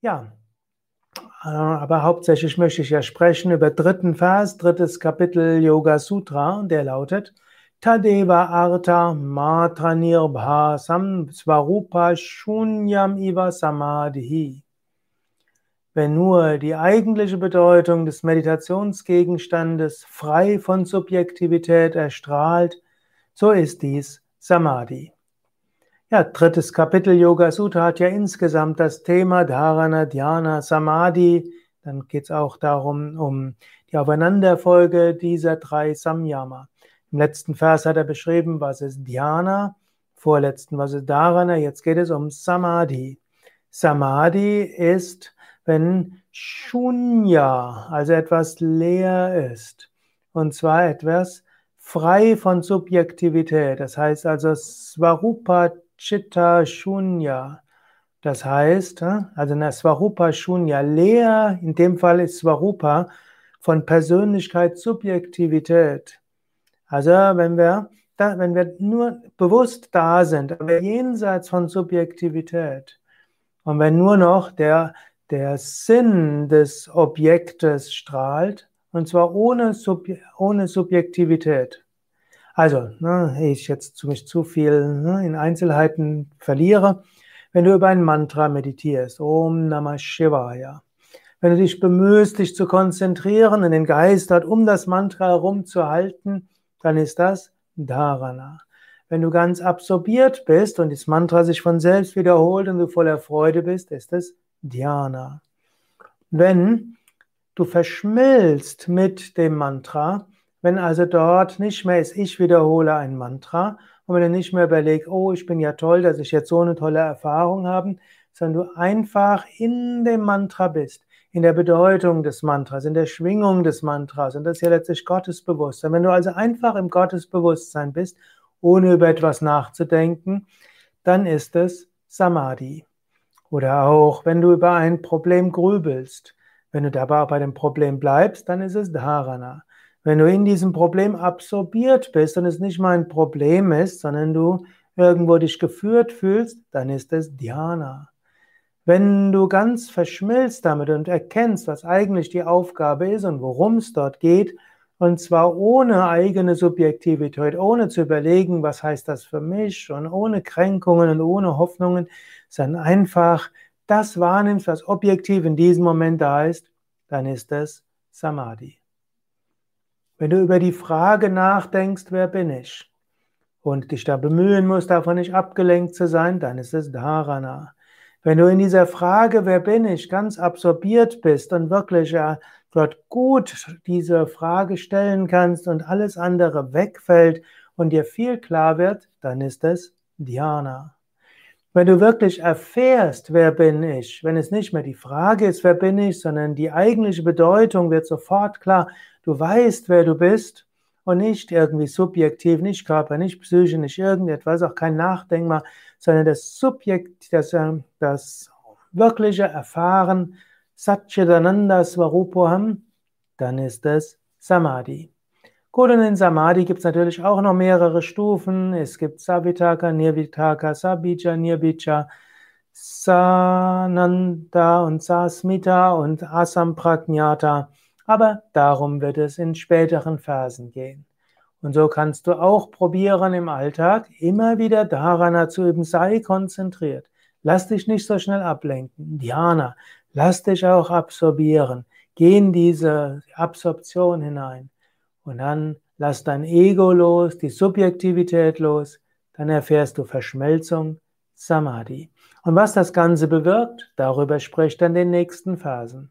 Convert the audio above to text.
Ja, äh, aber hauptsächlich möchte ich ja sprechen über dritten Vers, drittes Kapitel Yoga Sutra, und der lautet Tadeva Artha Matra Nirbhasam Svarupa Shunyam Iva Samadhi. Wenn nur die eigentliche Bedeutung des Meditationsgegenstandes frei von Subjektivität erstrahlt, so ist dies Samadhi. Ja, drittes Kapitel Yoga Sutra hat ja insgesamt das Thema Dharana, Dhyana, Samadhi. Dann geht es auch darum, um die Aufeinanderfolge dieser drei Samyama. Im letzten Vers hat er beschrieben, was ist Dhyana, vorletzten, was ist Dharana, jetzt geht es um Samadhi. Samadhi ist, wenn Shunya, also etwas leer ist. Und zwar etwas frei von Subjektivität. Das heißt also Svarupa Chitta Shunya. Das heißt, äh, also eine Svarupa Shunya, leer, in dem Fall ist Svarupa von Persönlichkeit, Subjektivität. Also wenn wir, da, wenn wir nur bewusst da sind, aber jenseits von Subjektivität und wenn nur noch der, der Sinn des Objektes strahlt, und zwar ohne, Sub, ohne Subjektivität, also, ne, ich jetzt mich zu viel ne, in Einzelheiten verliere. Wenn du über ein Mantra meditierst, Om Namah Shivaya, wenn du dich bemühst, dich zu konzentrieren und den Geist dort um das Mantra herumzuhalten, dann ist das Dharana. Wenn du ganz absorbiert bist und das Mantra sich von selbst wiederholt und du voller Freude bist, ist es Dhyana. Wenn du verschmilzt mit dem Mantra, wenn also dort nicht mehr ist, ich wiederhole ein Mantra und wenn du nicht mehr überlegst, oh, ich bin ja toll, dass ich jetzt so eine tolle Erfahrung habe, sondern du einfach in dem Mantra bist, in der Bedeutung des Mantras, in der Schwingung des Mantras und das ist ja letztlich Gottesbewusstsein. Wenn du also einfach im Gottesbewusstsein bist, ohne über etwas nachzudenken, dann ist es Samadhi. Oder auch, wenn du über ein Problem grübelst, wenn du dabei bei dem Problem bleibst, dann ist es Dharana. Wenn du in diesem Problem absorbiert bist und es nicht mal ein Problem ist, sondern du irgendwo dich geführt fühlst, dann ist es Dhyana. Wenn du ganz verschmilzt damit und erkennst, was eigentlich die Aufgabe ist und worum es dort geht, und zwar ohne eigene Subjektivität, ohne zu überlegen, was heißt das für mich und ohne Kränkungen und ohne Hoffnungen, sondern einfach das wahrnimmst, was objektiv in diesem Moment da ist, dann ist es Samadhi. Wenn du über die Frage nachdenkst, wer bin ich? Und dich da bemühen musst, davon nicht abgelenkt zu sein, dann ist es Dharana. Wenn du in dieser Frage, wer bin ich, ganz absorbiert bist und wirklich ja, dort gut diese Frage stellen kannst und alles andere wegfällt und dir viel klar wird, dann ist es Dhyana. Wenn du wirklich erfährst, wer bin ich, wenn es nicht mehr die Frage ist, wer bin ich, sondern die eigentliche Bedeutung wird sofort klar, du weißt, wer du bist und nicht irgendwie subjektiv, nicht Körper, nicht Psyche, nicht irgendetwas, auch kein Nachdenkmal, sondern das Subjekt, das, äh, das wirkliche Erfahren, Satchitananda Swarupoham, dann ist es Samadhi. Gut, und in Samadhi gibt es natürlich auch noch mehrere Stufen. Es gibt Savitaka, Nirvitaka, Sabija, Nirbija, Sananda und Sasmita und Asampragnata. Aber darum wird es in späteren Phasen gehen. Und so kannst du auch probieren im Alltag, immer wieder Dharana zu üben, sei konzentriert. Lass dich nicht so schnell ablenken. Dhyana, lass dich auch absorbieren. Geh in diese Absorption hinein. Und dann lass dein Ego los, die Subjektivität los, dann erfährst du Verschmelzung, Samadhi. Und was das Ganze bewirkt, darüber spricht dann den nächsten Phasen.